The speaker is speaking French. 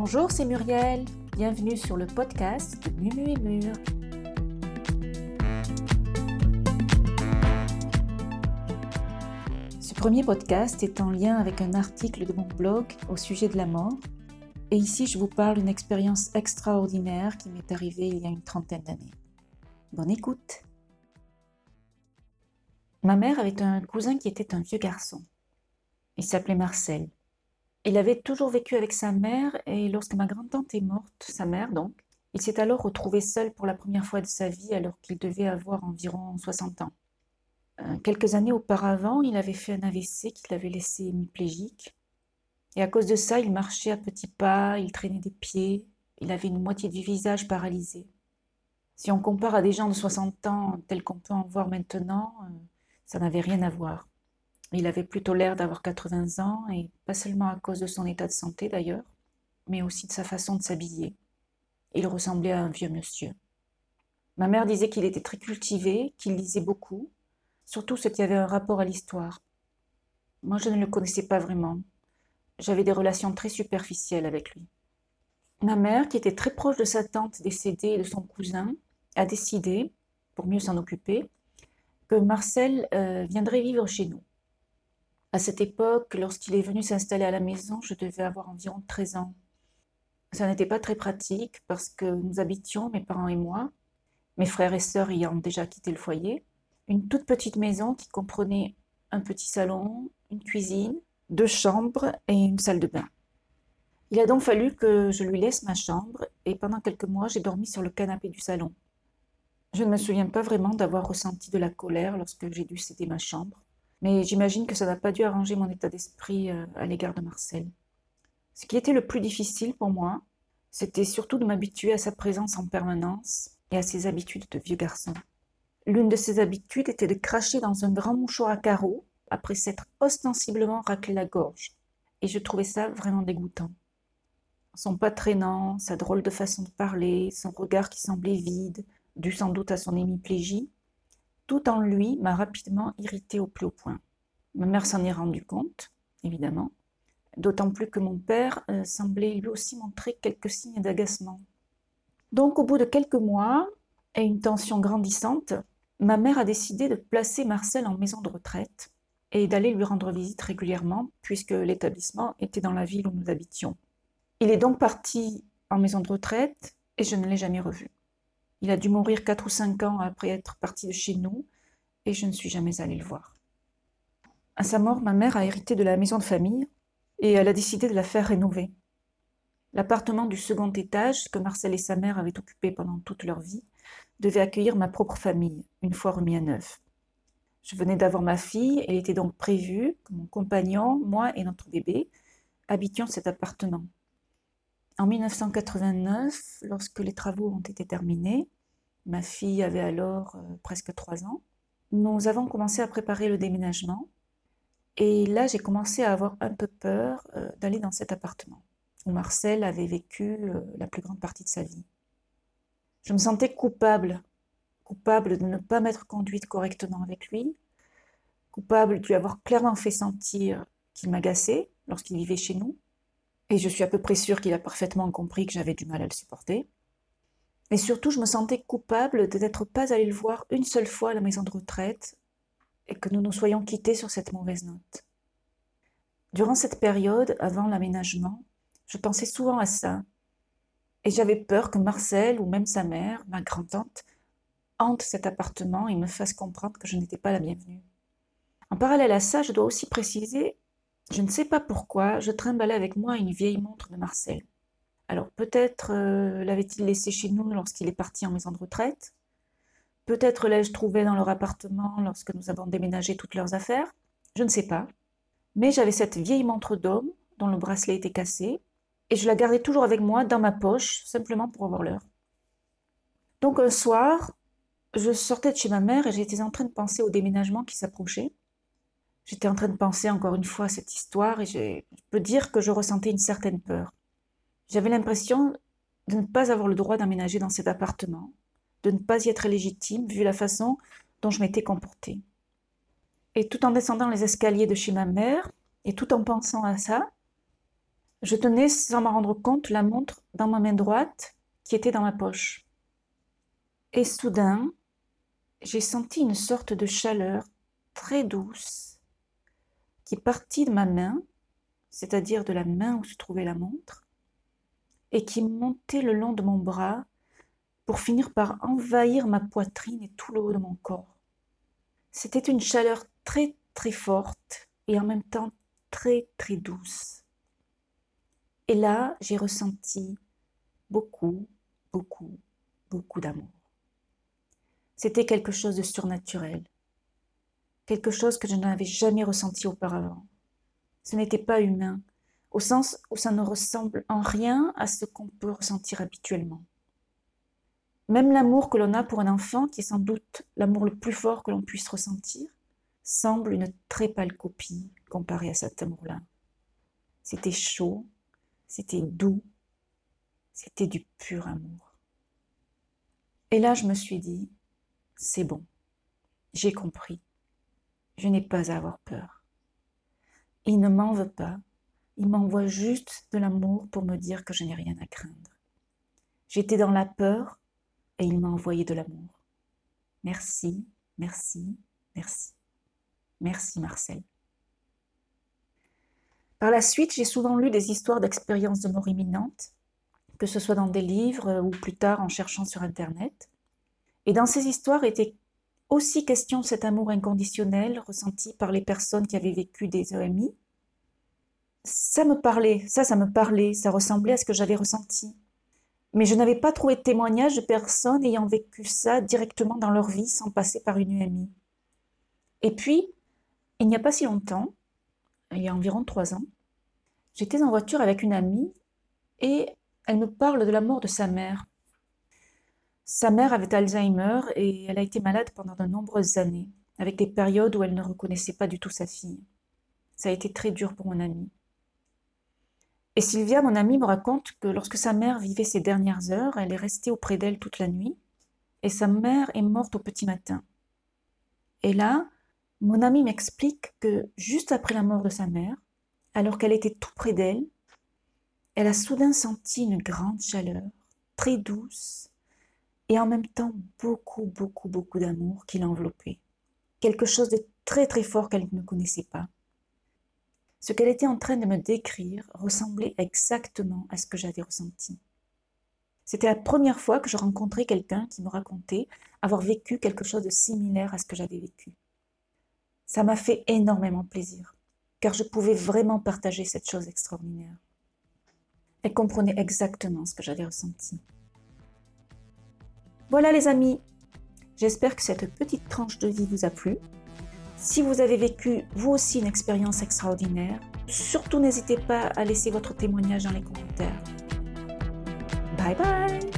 Bonjour, c'est Muriel. Bienvenue sur le podcast de Mumu et Mur. Ce premier podcast est en lien avec un article de mon blog au sujet de la mort. Et ici, je vous parle d'une expérience extraordinaire qui m'est arrivée il y a une trentaine d'années. Bonne écoute. Ma mère avait un cousin qui était un vieux garçon. Il s'appelait Marcel. Il avait toujours vécu avec sa mère et lorsque ma grand-tante est morte, sa mère donc, il s'est alors retrouvé seul pour la première fois de sa vie alors qu'il devait avoir environ 60 ans. Euh, quelques années auparavant, il avait fait un AVC qui l'avait laissé hémiplégique. Et à cause de ça, il marchait à petits pas, il traînait des pieds, il avait une moitié du visage paralysé. Si on compare à des gens de 60 ans tels qu'on peut en voir maintenant, euh, ça n'avait rien à voir. Il avait plutôt l'air d'avoir 80 ans, et pas seulement à cause de son état de santé d'ailleurs, mais aussi de sa façon de s'habiller. Il ressemblait à un vieux monsieur. Ma mère disait qu'il était très cultivé, qu'il lisait beaucoup, surtout ce qui avait un rapport à l'histoire. Moi, je ne le connaissais pas vraiment. J'avais des relations très superficielles avec lui. Ma mère, qui était très proche de sa tante décédée et de son cousin, a décidé, pour mieux s'en occuper, que Marcel euh, viendrait vivre chez nous. À cette époque, lorsqu'il est venu s'installer à la maison, je devais avoir environ 13 ans. Ça n'était pas très pratique parce que nous habitions, mes parents et moi, mes frères et sœurs ayant déjà quitté le foyer, une toute petite maison qui comprenait un petit salon, une cuisine, deux chambres et une salle de bain. Il a donc fallu que je lui laisse ma chambre et pendant quelques mois j'ai dormi sur le canapé du salon. Je ne me souviens pas vraiment d'avoir ressenti de la colère lorsque j'ai dû céder ma chambre. Mais j'imagine que ça n'a pas dû arranger mon état d'esprit euh, à l'égard de Marcel. Ce qui était le plus difficile pour moi, c'était surtout de m'habituer à sa présence en permanence et à ses habitudes de vieux garçon. L'une de ses habitudes était de cracher dans un grand mouchoir à carreaux après s'être ostensiblement raclé la gorge. Et je trouvais ça vraiment dégoûtant. Son pas traînant, sa drôle de façon de parler, son regard qui semblait vide, dû sans doute à son hémiplégie, tout en lui m'a rapidement irrité au plus haut point. Ma mère s'en est rendue compte, évidemment, d'autant plus que mon père euh, semblait lui aussi montrer quelques signes d'agacement. Donc au bout de quelques mois, et une tension grandissante, ma mère a décidé de placer Marcel en maison de retraite et d'aller lui rendre visite régulièrement puisque l'établissement était dans la ville où nous habitions. Il est donc parti en maison de retraite et je ne l'ai jamais revu. Il a dû mourir quatre ou cinq ans après être parti de chez nous, et je ne suis jamais allée le voir. À sa mort, ma mère a hérité de la maison de famille, et elle a décidé de la faire rénover. L'appartement du second étage, que Marcel et sa mère avaient occupé pendant toute leur vie, devait accueillir ma propre famille, une fois remis à neuf. Je venais d'avoir ma fille, et il était donc prévu que mon compagnon, moi et notre bébé habitions cet appartement. En 1989, lorsque les travaux ont été terminés, ma fille avait alors euh, presque trois ans, nous avons commencé à préparer le déménagement. Et là, j'ai commencé à avoir un peu peur euh, d'aller dans cet appartement où Marcel avait vécu euh, la plus grande partie de sa vie. Je me sentais coupable, coupable de ne pas m'être conduite correctement avec lui, coupable de lui avoir clairement fait sentir qu'il m'agaçait lorsqu'il vivait chez nous, et je suis à peu près sûre qu'il a parfaitement compris que j'avais du mal à le supporter. Mais surtout, je me sentais coupable de n'être pas allée le voir une seule fois à la maison de retraite et que nous nous soyons quittés sur cette mauvaise note. Durant cette période, avant l'aménagement, je pensais souvent à ça. Et j'avais peur que Marcel ou même sa mère, ma grand-tante, hante cet appartement et me fasse comprendre que je n'étais pas la bienvenue. En parallèle à ça, je dois aussi préciser je ne sais pas pourquoi, je trimbalais avec moi une vieille montre de Marcel. Alors peut-être euh, l'avait-il laissée chez nous lorsqu'il est parti en maison de retraite? Peut-être l'ai-je trouvée dans leur appartement lorsque nous avons déménagé toutes leurs affaires? Je ne sais pas. Mais j'avais cette vieille montre d'homme dont le bracelet était cassé, et je la gardais toujours avec moi dans ma poche, simplement pour avoir l'heure. Donc un soir, je sortais de chez ma mère et j'étais en train de penser au déménagement qui s'approchait. J'étais en train de penser encore une fois à cette histoire et je peux dire que je ressentais une certaine peur. J'avais l'impression de ne pas avoir le droit d'aménager dans cet appartement, de ne pas y être légitime vu la façon dont je m'étais comportée. Et tout en descendant les escaliers de chez ma mère, et tout en pensant à ça, Je tenais, sans m'en rendre compte, la montre dans ma main droite qui était dans ma poche. Et soudain, j'ai senti une sorte de chaleur très douce qui partit de ma main, c'est-à-dire de la main où se trouvait la montre, et qui montait le long de mon bras pour finir par envahir ma poitrine et tout le haut de mon corps. C'était une chaleur très très forte et en même temps très très douce. Et là, j'ai ressenti beaucoup, beaucoup, beaucoup d'amour. C'était quelque chose de surnaturel, quelque chose que je n'avais jamais ressenti auparavant. Ce n'était pas humain, au sens où ça ne ressemble en rien à ce qu'on peut ressentir habituellement. Même l'amour que l'on a pour un enfant, qui est sans doute l'amour le plus fort que l'on puisse ressentir, semble une très pâle copie comparée à cet amour-là. C'était chaud, c'était doux, c'était du pur amour. Et là, je me suis dit, c'est bon, j'ai compris, je n'ai pas à avoir peur. Il ne m'en veut pas, il m'envoie juste de l'amour pour me dire que je n'ai rien à craindre. J'étais dans la peur et il m'a envoyé de l'amour. Merci, merci, merci. Merci Marcel. Par la suite, j'ai souvent lu des histoires d'expériences de mort imminente, que ce soit dans des livres ou plus tard en cherchant sur Internet. Et dans ces histoires était aussi question cet amour inconditionnel ressenti par les personnes qui avaient vécu des EMI, ça me parlait, ça, ça me parlait, ça ressemblait à ce que j'avais ressenti. Mais je n'avais pas trouvé de témoignage de personnes ayant vécu ça directement dans leur vie sans passer par une UMI. Et puis, il n'y a pas si longtemps, il y a environ trois ans, j'étais en voiture avec une amie et elle me parle de la mort de sa mère. Sa mère avait Alzheimer et elle a été malade pendant de nombreuses années, avec des périodes où elle ne reconnaissait pas du tout sa fille. Ça a été très dur pour mon amie. Et Sylvia, mon amie, me raconte que lorsque sa mère vivait ses dernières heures, elle est restée auprès d'elle toute la nuit, et sa mère est morte au petit matin. Et là, mon amie m'explique que juste après la mort de sa mère, alors qu'elle était tout près d'elle, elle a soudain senti une grande chaleur, très douce, et en même temps beaucoup, beaucoup, beaucoup d'amour qui l'enveloppait. Quelque chose de très, très fort qu'elle ne connaissait pas. Ce qu'elle était en train de me décrire ressemblait exactement à ce que j'avais ressenti. C'était la première fois que je rencontrais quelqu'un qui me racontait avoir vécu quelque chose de similaire à ce que j'avais vécu. Ça m'a fait énormément plaisir, car je pouvais vraiment partager cette chose extraordinaire. Elle comprenait exactement ce que j'avais ressenti. Voilà les amis, j'espère que cette petite tranche de vie vous a plu. Si vous avez vécu vous aussi une expérience extraordinaire, surtout n'hésitez pas à laisser votre témoignage dans les commentaires. Bye bye